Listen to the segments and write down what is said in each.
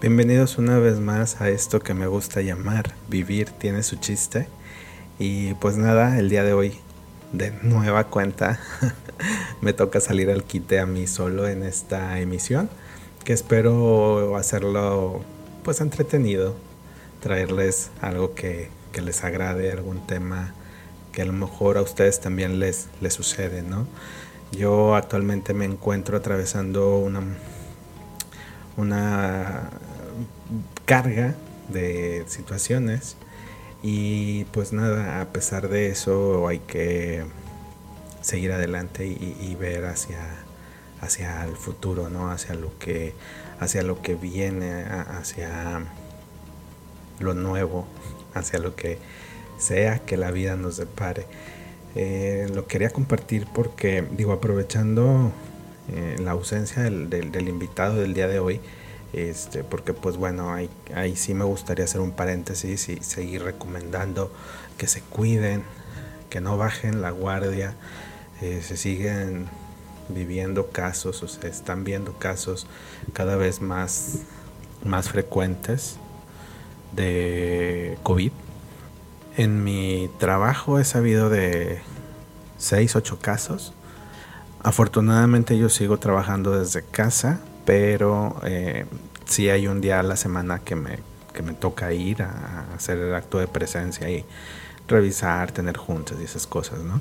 Bienvenidos una vez más a esto que me gusta llamar Vivir tiene su chiste. Y pues nada, el día de hoy, de nueva cuenta, me toca salir al quite a mí solo en esta emisión, que espero hacerlo pues entretenido, traerles algo que, que les agrade, algún tema que a lo mejor a ustedes también les, les sucede, ¿no? Yo actualmente me encuentro atravesando una, una carga de situaciones y pues nada, a pesar de eso hay que seguir adelante y, ver hacia, hacia el futuro, ¿no? Hacia lo que, hacia lo que viene, hacia lo nuevo, hacia lo que sea que la vida nos depare. Eh, lo quería compartir porque, digo, aprovechando eh, la ausencia del, del, invitado del día de hoy, este, porque pues bueno, ahí, sí me gustaría hacer un paréntesis y seguir recomendando que se cuiden, que no bajen la guardia, eh, se siguen viviendo casos o se están viendo casos cada vez más, más frecuentes de COVID. En mi trabajo he sabido de 6, 8 casos. Afortunadamente yo sigo trabajando desde casa, pero eh, sí hay un día a la semana que me, que me toca ir a, hacer el acto de presencia y revisar, tener juntas y esas cosas, ¿no?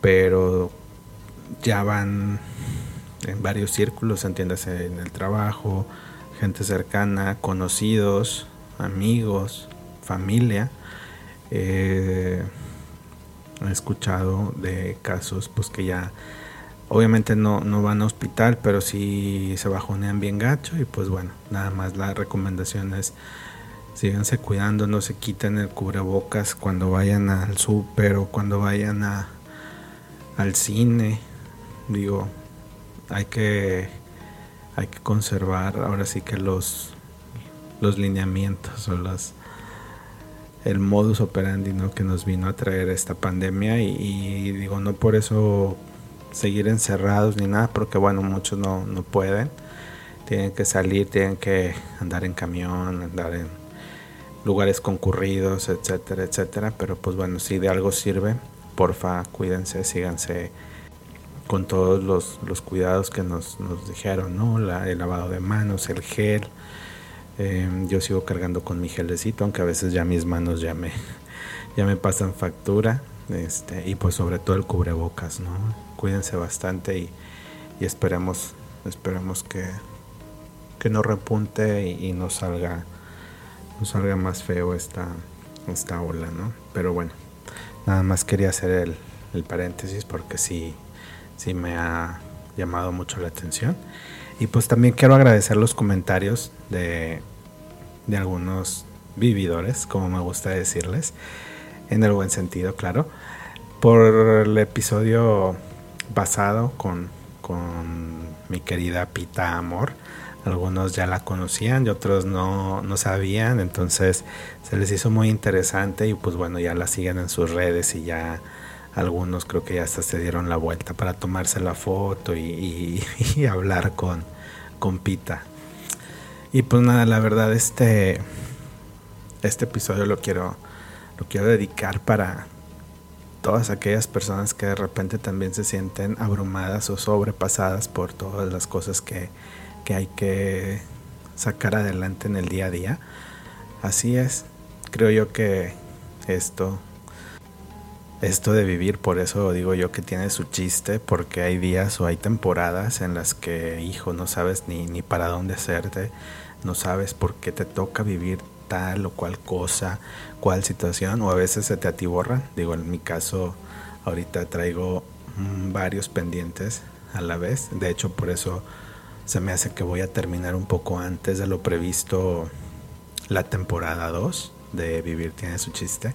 Pero ya van en varios círculos, entiéndase, en el trabajo, gente cercana, conocidos, amigos, familia. Eh, he escuchado de casos pues que ya Obviamente no, no van a hospital, pero sí se bajonean bien gacho y pues bueno, nada más la recomendación es síganse cuidando, no se quiten el cubrebocas cuando vayan al súper o cuando vayan a, al cine. Digo, hay que, hay que conservar ahora sí que los, los lineamientos o los, el modus operandi ¿no? que nos vino a traer esta pandemia y digo, no por eso seguir encerrados ni nada, porque bueno, muchos no, no pueden. Tienen que salir, tienen que andar en camión, andar en lugares concurridos, etcétera, etcétera. Pero pues bueno, si de algo sirve, porfa, cuídense, síganse con todos los, los cuidados que nos, nos dijeron, ¿no? La, el lavado de manos, el gel. Em, yo sigo cargando con mi gelecito, aunque a veces ya mis manos ya me, ya me pasan factura. Este, y pues sobre todo el cubrebocas, ¿no? Cuídense bastante y, esperemos, esperemos que, que no repunte y, no salga, no salga más feo esta, esta ola, ¿no? Pero bueno, nada más quería hacer el, el paréntesis porque sí, sí me ha llamado mucho la atención. Y pues también quiero agradecer los comentarios de, de algunos vividores, como me gusta decirles en el buen sentido, claro, por el episodio pasado con, con mi querida Pita Amor. Algunos ya la conocían y otros no, no sabían, entonces se les hizo muy interesante y pues bueno, ya la siguen en sus redes y ya algunos creo que ya hasta se dieron la vuelta para tomarse la foto y, y hablar con, con Pita. Y pues nada, la verdad este, este episodio lo quiero lo quiero dedicar para todas aquellas personas que de repente también se sienten abrumadas o sobrepasadas por todas las cosas que, que hay que sacar adelante en el día a día. Así es, creo yo que esto, esto de vivir, por eso digo yo que tiene su chiste, porque hay días o hay temporadas en las que, hijo, no sabes ni, ni para dónde hacerte, no sabes por qué te toca vivir tal o cual cosa, cual situación, o a veces se te atiborra. Digo, en mi caso, ahorita traigo mm, varios pendientes a la vez. De hecho, por eso se me hace que voy a terminar un poco antes de lo previsto la temporada 2 de vivir tiene su chiste,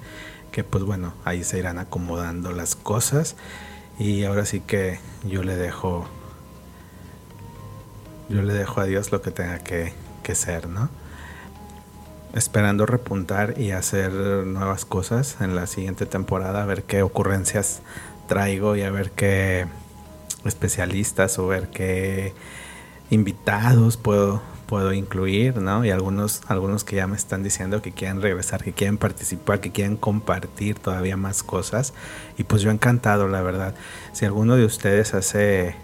que pues bueno, ahí se irán acomodando las cosas y ahora sí que yo le dejo yo le dejo a Dios lo que tenga que, que ser, ¿no? Esperando repuntar y hacer nuevas cosas en la siguiente temporada, a ver qué ocurrencias traigo y a ver qué especialistas o ver qué invitados puedo, puedo incluir, ¿no? Y algunos, algunos que ya me están diciendo que quieren regresar, que quieren participar, que quieren compartir todavía más cosas. Y pues yo encantado, la verdad. Si alguno de ustedes hace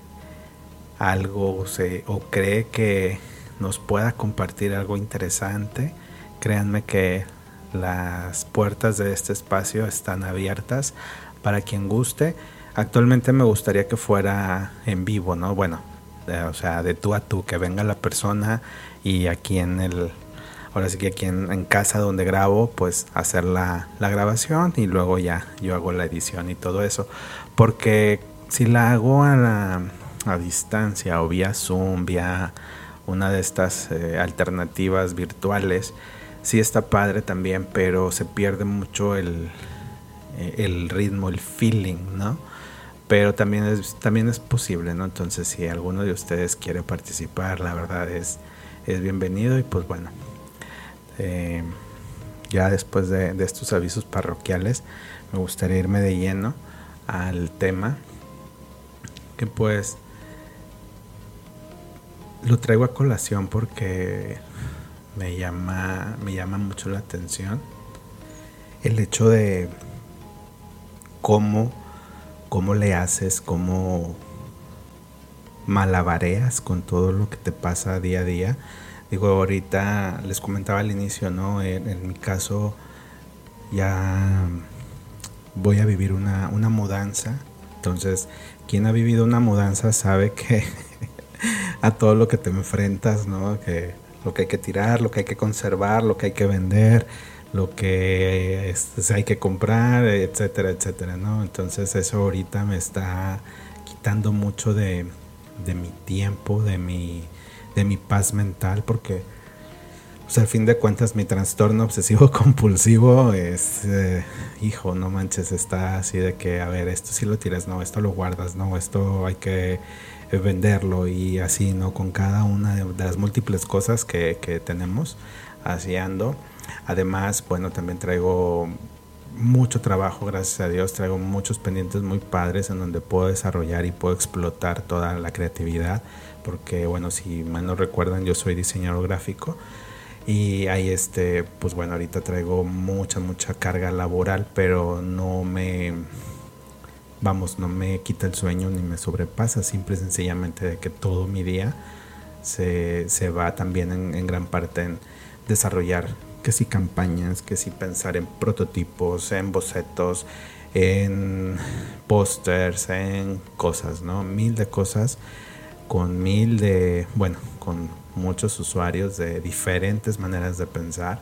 algo o cree que nos pueda compartir algo interesante, créanme que las puertas de este espacio están abiertas para quien guste. Actualmente me gustaría que fuera en vivo, ¿no? Bueno, o sea, de tú a tú, que venga la persona y aquí en el, ahora sí que aquí en, casa donde grabo, pues hacer la, la, grabación y luego ya yo hago la edición y todo eso. Porque si la hago a, la, a distancia o vía Zoom, vía una de estas eh, alternativas virtuales, sí está padre también, pero se pierde mucho el, el ritmo, el feeling, ¿no? pero también es, también es posible, ¿no? Entonces, si alguno de ustedes quiere participar, la verdad es, es bienvenido y pues bueno, eh, ya después de, de, estos avisos parroquiales, me gustaría irme de lleno al tema que pues lo traigo a colación porque me llama, me llama mucho la atención el hecho de cómo cómo le haces, cómo malabareas con todo lo que te pasa día a día. Digo, ahorita les comentaba al inicio, ¿no? En, mi caso ya voy a vivir una, una mudanza. Entonces, quien ha vivido una mudanza sabe que a todo lo que te enfrentas, ¿no? Que lo que hay que tirar, lo que hay que conservar, lo que hay que vender, lo que hay que comprar, etcétera, etcétera, ¿no? Entonces eso ahorita me está quitando mucho de, mi tiempo, de mi, de mi paz mental, porque pues al fin de cuentas mi trastorno obsesivo compulsivo es, eh, hijo, no manches, está así de que, a ver, esto sí lo tiras, no, esto lo guardas, no, esto hay que venderlo y así, ¿no? Con cada una de, las múltiples cosas que, que tenemos, así ando. Además, bueno, también traigo mucho trabajo, gracias a Dios, traigo muchos pendientes muy padres en donde puedo desarrollar y puedo explotar toda la creatividad, porque bueno, si mal no recuerdan, yo soy diseñador gráfico y ahí este, pues bueno, ahorita traigo mucha, mucha carga laboral, pero no me, vamos, no me quita el sueño ni me sobrepasa, simple y sencillamente de que todo mi día se, se va también en, en gran parte en desarrollar que si campañas, que si pensar en prototipos, en bocetos, en pósters, en cosas, ¿no? Mil de cosas con mil de, bueno, con muchos usuarios de diferentes maneras de pensar.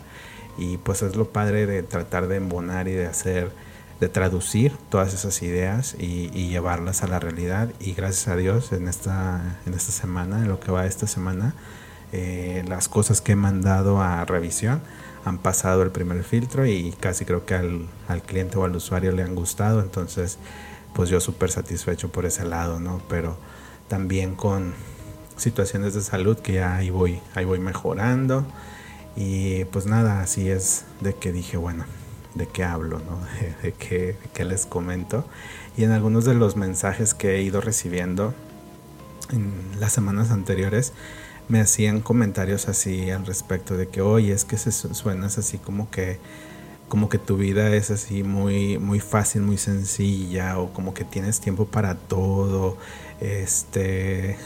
Y pues es lo padre de tratar de embonar y de hacer, de traducir todas esas ideas y, llevarlas a la realidad. Y gracias a Dios en esta, en esta semana, en lo que va esta semana, eh, las cosas que he mandado a revisión han pasado el primer filtro y casi creo que al, cliente o al usuario le han gustado, entonces pues yo súper satisfecho por ese lado, ¿no? Pero también con situaciones de salud que ya ahí voy, ahí voy mejorando y pues nada, así es de que dije, bueno, de qué hablo, ¿no? De, qué, qué les comento. Y en algunos de los mensajes que he ido recibiendo en las semanas anteriores, me hacían comentarios así al respecto de que, oye, es que se suenas así como que como que tu vida es así muy muy fácil, muy sencilla o como que tienes tiempo para todo. Este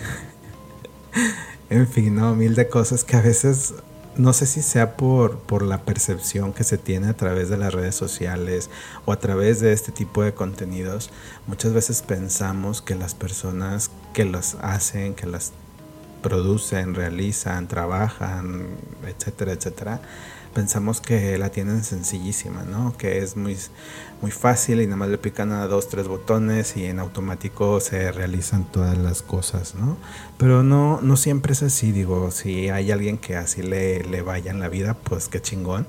en fin, no, mil de cosas que a veces no sé si sea por, por la percepción que se tiene a través de las redes sociales o a través de este tipo de contenidos, muchas veces pensamos que las personas que las hacen, que las producen, realizan, trabajan, etcétera, etcétera, pensamos que la tienen sencillísima, ¿no? Que es muy, muy fácil y nada más le pican a dos, tres botones y en automático se realizan todas las cosas, ¿no? Pero no, no siempre es así, digo, si hay alguien que así le, le vaya en la vida, pues qué chingón.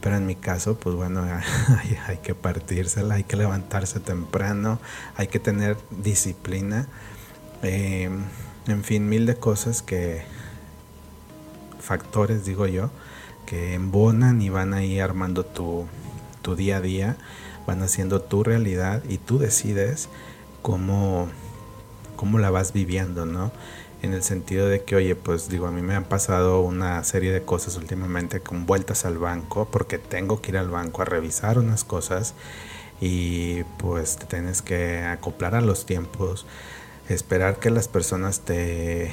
Pero en mi caso, pues bueno, hay, que partírsela, hay que levantarse temprano, hay que tener disciplina. Em, en fin, mil de cosas que, factores digo yo, que embonan y van ahí armando tu, tu día a día, van haciendo tu realidad y tú decides cómo, cómo la vas viviendo, ¿no? en el sentido de que, oye, pues digo, a mí me han pasado una serie de cosas últimamente con vueltas al banco, porque tengo que ir al banco a revisar unas cosas y pues te tienes que acoplar a los tiempos, esperar que las personas te,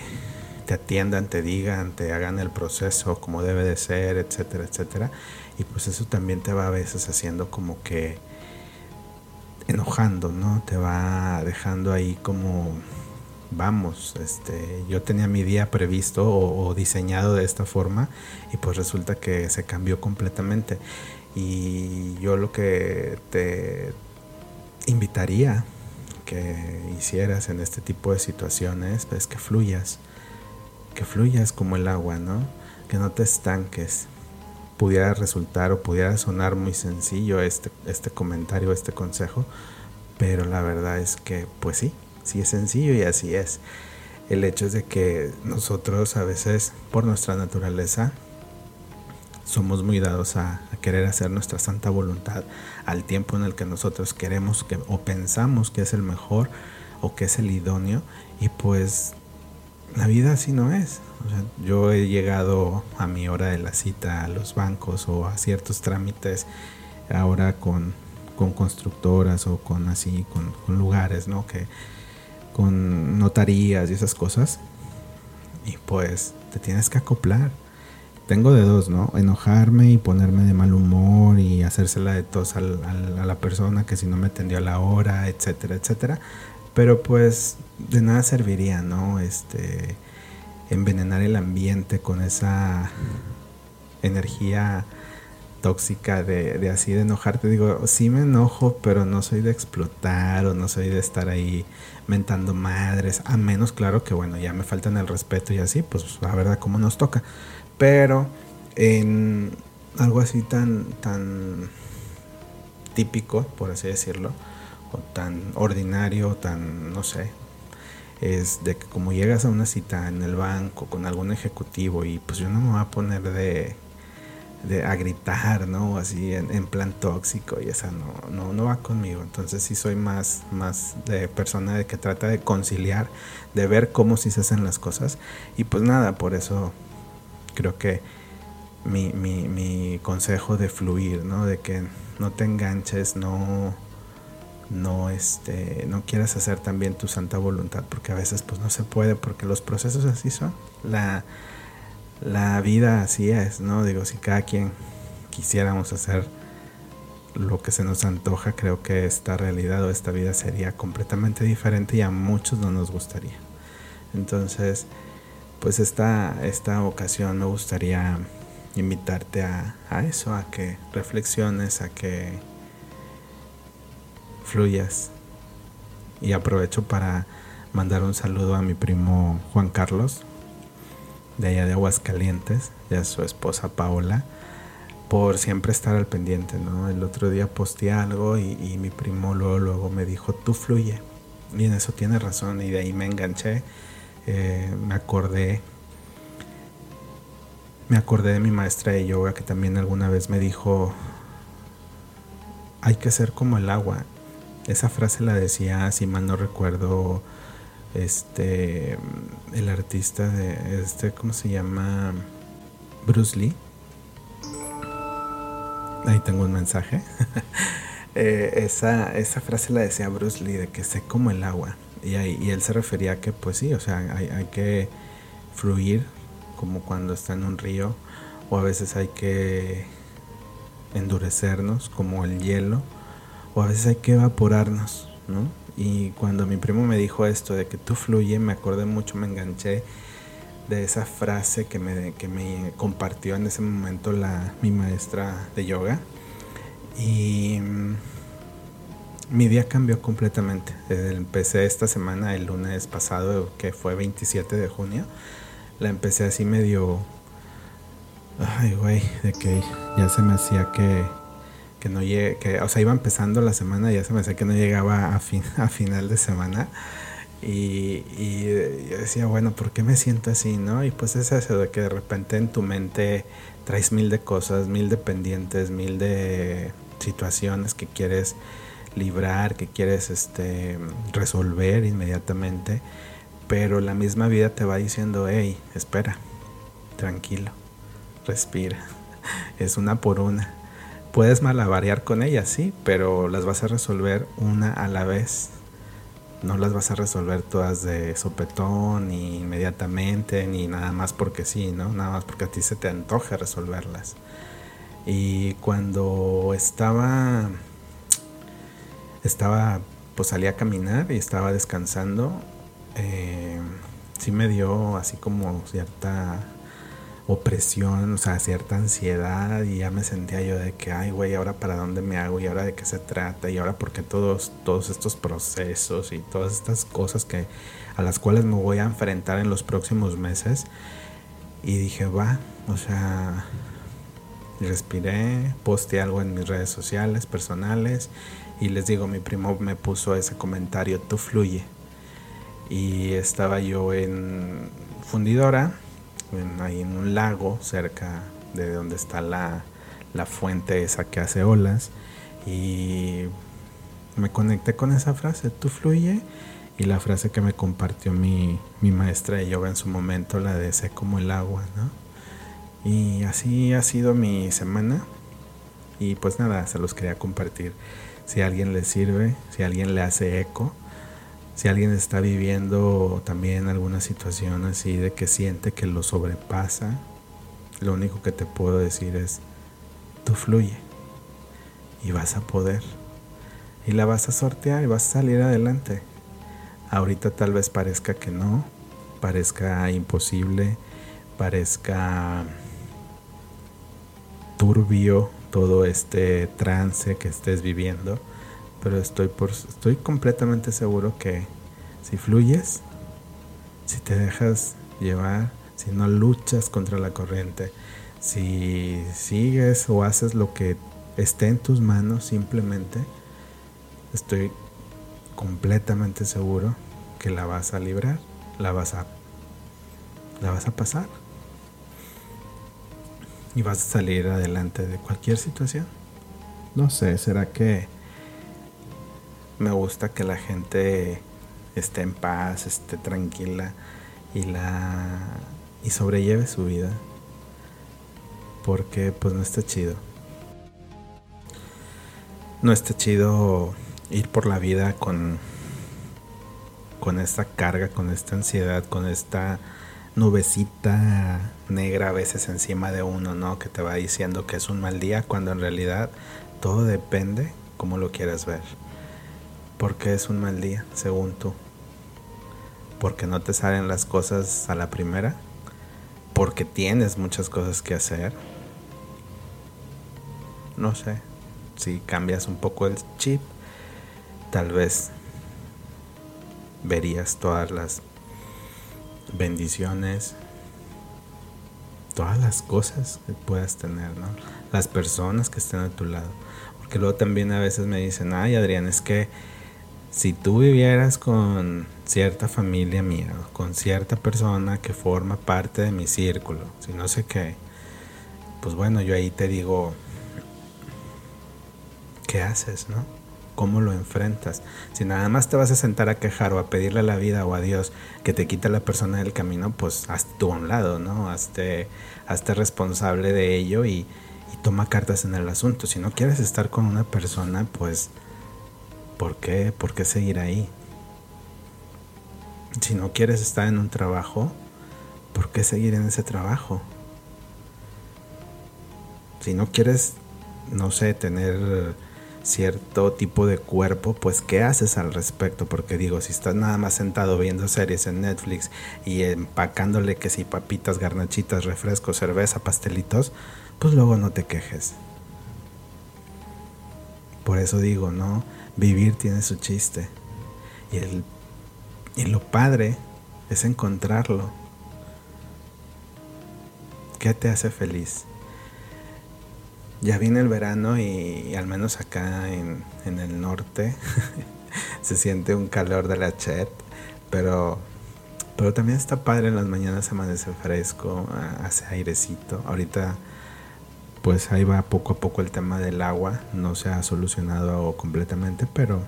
te atiendan, te digan, te hagan el proceso como debe de ser, etcétera, etcétera. Y pues eso también te va a veces haciendo como que enojando, ¿no? Te va dejando ahí como vamos, este, yo tenía mi día previsto o, diseñado de esta forma y pues resulta que se cambió completamente. Y yo lo que te invitaría que hicieras en este tipo de situaciones es que fluyas, que fluyas como el agua, ¿no? Que no te estanques. Pudiera resultar o pudiera sonar muy sencillo este, este comentario, este consejo, pero la verdad es que pues sí, Sí es sencillo y así es. El hecho es de que nosotros a veces por nuestra naturaleza somos muy dados a, querer hacer nuestra santa voluntad al tiempo en el que nosotros queremos que, o pensamos que es el mejor o que es el idóneo y pues la vida así no es. yo he llegado a mi hora de la cita a los bancos o a ciertos trámites ahora con, con constructoras o con así, con, lugares, ¿no? Que, con notarías y esas cosas. Y pues te tienes que acoplar. Tengo de dos, ¿no? Enojarme y ponerme de mal humor y hacérsela de tos a la persona que si no me atendió a la hora, etcétera, etcétera. Pero pues de nada serviría, ¿no? Este, envenenar el ambiente con esa energía tóxica de, de, así de enojarte. Digo, sí me enojo, pero no soy de explotar o no soy de estar ahí mentando madres. A menos, claro, que bueno, ya me faltan el respeto y así, pues la verdad, como nos toca. Pero en algo así tan, tan típico, por así decirlo, o tan ordinario, tan, no sé, es de que como llegas a una cita en el banco con algún ejecutivo y pues yo no me voy a poner de de, a gritar, ¿no? Así en, plan tóxico y esa no, no, no va conmigo. Entonces sí soy más, más de persona de que trata de conciliar, de ver cómo sí se hacen las cosas. Y pues nada, por eso creo que mi, mi, mi consejo de fluir, ¿no? De que no te enganches, no, no, este, no quieras hacer también tu santa voluntad, porque a veces pues no se puede, porque los procesos así son. La, la vida así es, ¿no? Digo, si cada quien quisiéramos hacer lo que se nos antoja, creo que esta realidad o esta vida sería completamente diferente y a muchos no nos gustaría. Entonces, pues esta, esta ocasión me gustaría invitarte a, a eso, a que reflexiones, a que fluyas. Y aprovecho para mandar un saludo a mi primo Juan Carlos, de allá de Aguascalientes, y a su esposa Paola, por siempre estar al pendiente, ¿no? El otro día posteé algo y, mi primo luego, luego me dijo, tú fluye. Y en eso tiene razón, y de ahí me enganché, eh, me acordé, me acordé de mi maestra de yoga que también alguna vez me dijo, hay que ser como el agua. Esa frase la decía, si mal no recuerdo, este el artista de este cómo se llama Bruce Lee. Ahí tengo un mensaje. Eh, esa, esa frase la decía Bruce Lee de que sé como el agua. Y, ahí, y él se refería a que pues sí o sea hay, hay que fluir como cuando está en un río o a veces hay que endurecernos como el hielo o a veces hay que evaporarnos ¿no? Y cuando mi primo me dijo esto de que tú fluye, me acordé mucho, me enganché de esa frase que me, que me compartió en ese momento la, mi maestra de yoga. Y mm, mi día cambió completamente. Empecé esta semana, el lunes pasado, que fue 27 de junio. La empecé así medio Ay, güey, de que ya se me hacía que, que no llegue, que, o sea, iba empezando la semana y ya se me hacía que no llegaba a, fin, a final de semana. Y, y, yo decía, bueno, ¿por qué me siento así, no? Y pues es eso de que de repente en tu mente traes mil de cosas, mil de pendientes, mil de situaciones que quieres librar, que quieres este, resolver inmediatamente, pero la misma vida te va diciendo, hey, espera, tranquilo respira. Es una por una. Puedes malavariar con ellas, sí, pero las vas a resolver una a la vez. No las vas a resolver todas de sopetón, ni inmediatamente, ni nada más porque sí, ¿no? Nada más porque a ti se te antoja resolverlas. Y cuando estaba, estaba, pues salí a caminar y estaba descansando, eh, sí me dio así como cierta opresión, o sea, cierta ansiedad y ya me sentía yo de que, ay, güey, ahora para dónde me hago y ahora de qué se trata y ahora por qué todos, todos estos procesos y todas estas cosas que, a las cuales me voy a enfrentar en los próximos meses. Y dije, va, o sea, respiré, posteé algo en mis redes sociales, personales y les digo, mi primo me puso ese comentario, tú fluye. Y estaba yo en fundidora ahí en un lago cerca de donde está la, la fuente esa que hace olas y me conecté con esa frase, tú fluye y la frase que me compartió mi, mi, maestra de yoga en su momento, la de sé como el agua, ¿no? Y así ha sido mi semana y pues nada, se los quería compartir. Si a alguien le sirve, si a alguien le hace eco, si alguien está viviendo también alguna situación así de que siente que lo sobrepasa, lo único que te puedo decir es, tú fluye y vas a poder. Y la vas a sortear y vas a salir adelante. Ahorita tal vez parezca que no, parezca imposible, parezca turbio todo este trance que estés viviendo pero estoy, por, estoy completamente seguro que si fluyes, si te dejas llevar, si no luchas contra la corriente, si sigues o haces lo que esté en tus manos simplemente, estoy completamente seguro que la vas a librar, la vas a la vas a pasar y vas a salir adelante de cualquier situación. No sé, ¿será que me gusta que la gente esté en paz, esté tranquila y la y sobrelleve su vida. Porque pues no está chido. No está chido ir por la vida con con esta carga, con esta ansiedad, con esta nubecita negra a veces encima de uno, ¿no? Que te va diciendo que es un mal día cuando en realidad todo depende como lo quieras ver. Porque es un mal día, según tú. Porque no te salen las cosas a la primera. Porque tienes muchas cosas que hacer. No sé. Si cambias un poco el chip, tal vez verías todas las bendiciones, todas las cosas que puedas tener, ¿no? Las personas que estén a tu lado. Porque luego también a veces me dicen, ay Adrián, es que si tú vivieras con cierta familia mía, con cierta persona que forma parte de mi círculo, si no sé qué, pues bueno, yo ahí te digo, ¿qué haces, no? ¿Cómo lo enfrentas? Si nada más te vas a sentar a quejar o a pedirle a la vida o a Dios que te quite la persona del camino, pues hazte tú a un lado, ¿no? Hazte, hazte responsable de ello y, y toma cartas en el asunto. Si no quieres estar con una persona, pues ¿Por qué? ¿Por qué seguir ahí? Si no quieres estar en un trabajo, ¿por qué seguir en ese trabajo? Si no quieres, no sé, tener cierto tipo de cuerpo, pues ¿qué haces al respecto? Porque digo, si estás nada más sentado viendo series en Netflix y empacándole que si papitas, garnachitas, refrescos, cerveza, pastelitos, pues luego no te quejes. Por eso digo, ¿no? Vivir tiene su chiste. Y, el, y lo padre es encontrarlo. ¿Qué te hace feliz? Ya viene el verano y, al menos acá en, en el norte se siente un calor de la chet, pero, pero también está padre en las mañanas amanece fresco, hace airecito. Ahorita pues ahí va poco a poco el tema del agua, no se ha solucionado completamente, pero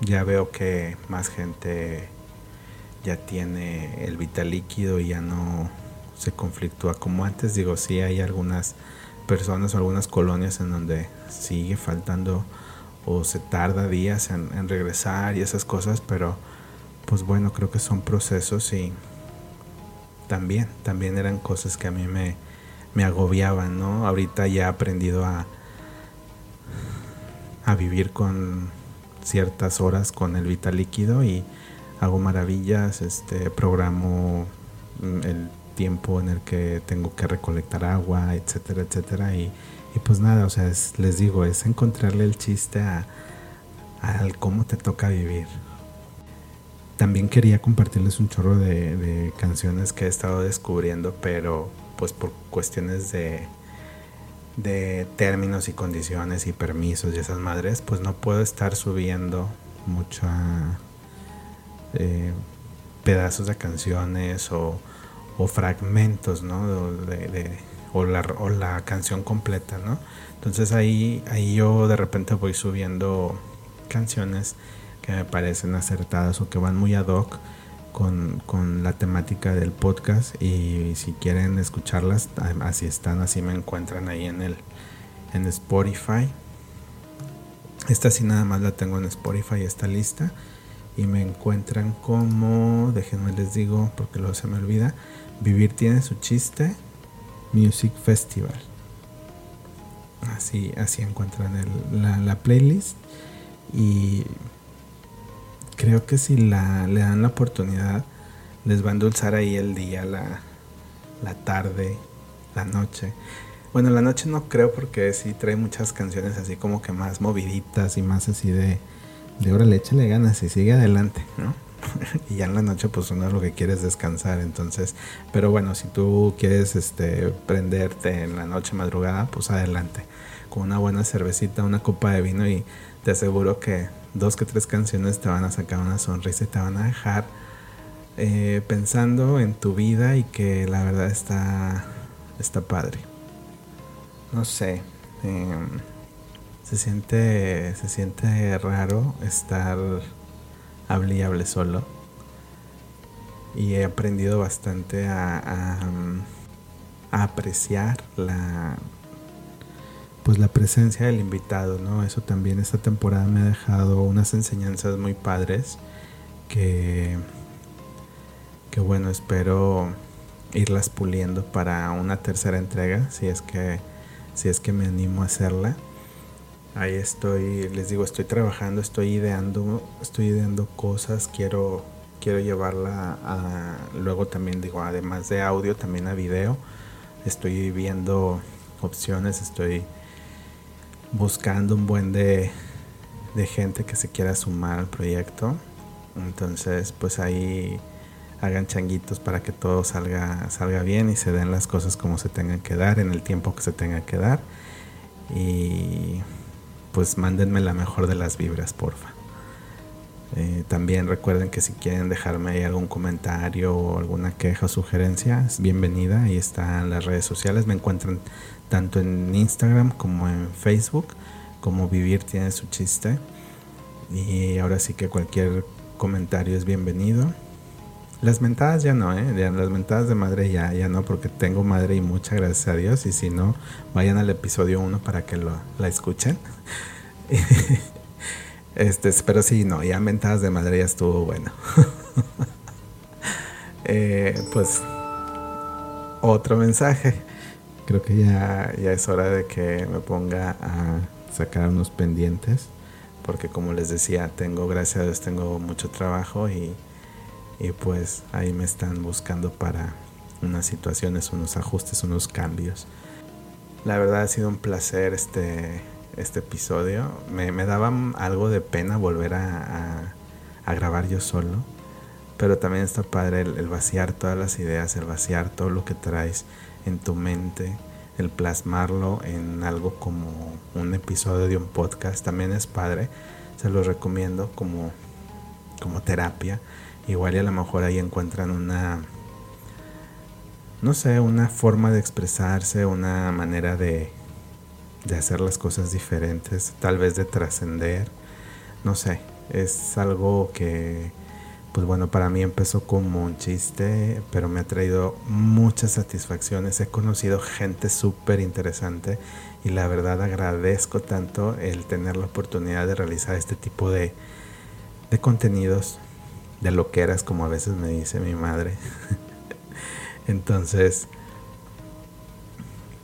ya veo que más gente ya tiene el vital líquido y ya no se conflictúa como antes. Digo, sí hay algunas personas o algunas colonias en donde sigue faltando o se tarda días en, regresar y esas cosas, pero pues bueno, creo que son procesos y también, también eran cosas que a mí me, me agobiaban, ¿no? Ahorita ya he aprendido a, a vivir con ciertas horas con el vital líquido y hago maravillas, este programo mm, el tiempo en el que tengo que recolectar agua, etcétera, etcétera y, pues nada, o sea, les digo, es encontrarle el chiste a, al cómo te toca vivir. También quería compartirles un chorro de canciones que he estado descubriendo, pero pues por cuestiones de, de términos y condiciones y permisos y esas madres, pues no puedo estar subiendo mucho eh, pedazos de canciones o, fragmentos, ¿no? De, o, la, o la canción completa, ¿no? Entonces ahí, ahí yo de repente voy subiendo canciones que me parecen acertadas o que van muy ad hoc con, la temática del podcast y si quieren escucharlas, así están, así me encuentran ahí en el en Spotify. Esta sí nada más la tengo en Spotify, esta lista. Y me encuentran como, déjenme les digo, porque luego se me olvida, Vivir tiene su chiste, Music Festival. Así, así encuentran la, la playlist. Y creo que si la, le dan la oportunidad, les va a endulzar ahí el día, la, la tarde, la noche. Bueno, la noche no creo porque sí trae muchas canciones así como que más moviditas y más así de, de órale, échale ganas y sigue adelante, ¿no? y ya en la noche pues uno lo que quiere es descansar, entonces, pero bueno, si tú quieres este prenderte en la noche madrugada, pues adelante, con una buena cervecita, una copa de vino y te aseguro que dos que tres canciones te van a sacar una sonrisa y te van a dejar eh, pensando en tu vida y que la verdad está, está padre. No sé, em, se, siente, se siente raro estar hable y hable solo. Y he aprendido bastante a, a apreciar la, pues la presencia del invitado, ¿no? Eso también esta temporada me ha dejado unas enseñanzas muy padres que, que bueno, espero irlas puliendo para una tercera entrega, si es que, si es que me animo a hacerla. Ahí estoy, les digo, estoy trabajando, estoy ideando, estoy ideando cosas, quiero, quiero llevarla a, luego también digo, además de audio, también a video. Estoy viendo opciones, estoy buscando un buen de, gente que se quiera sumar al proyecto. Entonces, pues ahí hagan changuitos para que todo salga, salga bien y se den las cosas como se tengan que dar, en el tiempo que se tenga que dar. Y pues mándenme la mejor de las vibras, porfa. Eh, también recuerden que si quieren dejarme algún comentario o alguna queja o sugerencia, es bienvenida. Ahí están las redes sociales. Me encuentran tanto en Instagram como en Facebook, como Vivir tiene su chiste. Y ahora sí que cualquier comentario es bienvenido. Las mentadas ya no, ¿eh? Las mentadas de madre ya, ya no, porque tengo madre y muchas gracias a Dios. Y si no, vayan al episodio 1 para que lo, la escuchen. este, pero sí, no, ya mentadas de madre ya estuvo bueno. Eh, pues otro mensaje creo que ya, ya es hora de que me ponga a sacar unos pendientes, porque como les decía, tengo, gracias a Dios, tengo mucho trabajo y, y pues ahí me están buscando para unas situaciones, unos ajustes, unos cambios. La verdad ha sido un placer este, este episodio. Me, me daba algo de pena volver a, grabar yo solo, pero también está padre el, vaciar todas las ideas, el vaciar todo lo que traes en tu mente, el plasmarlo en algo como un episodio de un podcast, también es padre, se los recomiendo como, como terapia, igual y a lo mejor ahí encuentran una, no sé, una forma de expresarse, una manera de, de hacer las cosas diferentes, tal vez de trascender, no sé, es algo que pues bueno, para mí empezó como un chiste, pero me ha traído muchas satisfacciones. He conocido gente súper interesante y la verdad agradezco tanto el tener la oportunidad de realizar este tipo de, de contenidos, de lo que eras, como a veces me dice mi madre. Entonces,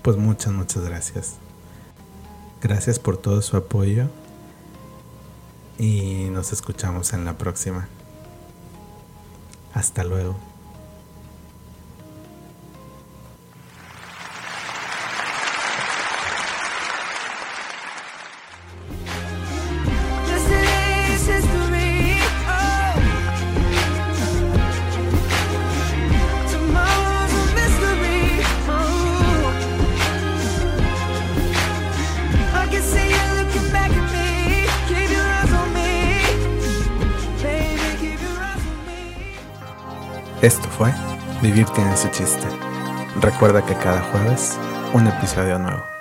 pues muchas, muchas gracias. Gracias por todo su apoyo y nos escuchamos en la próxima. Hasta luego. Su chiste. Recuerda que cada jueves un episodio nuevo.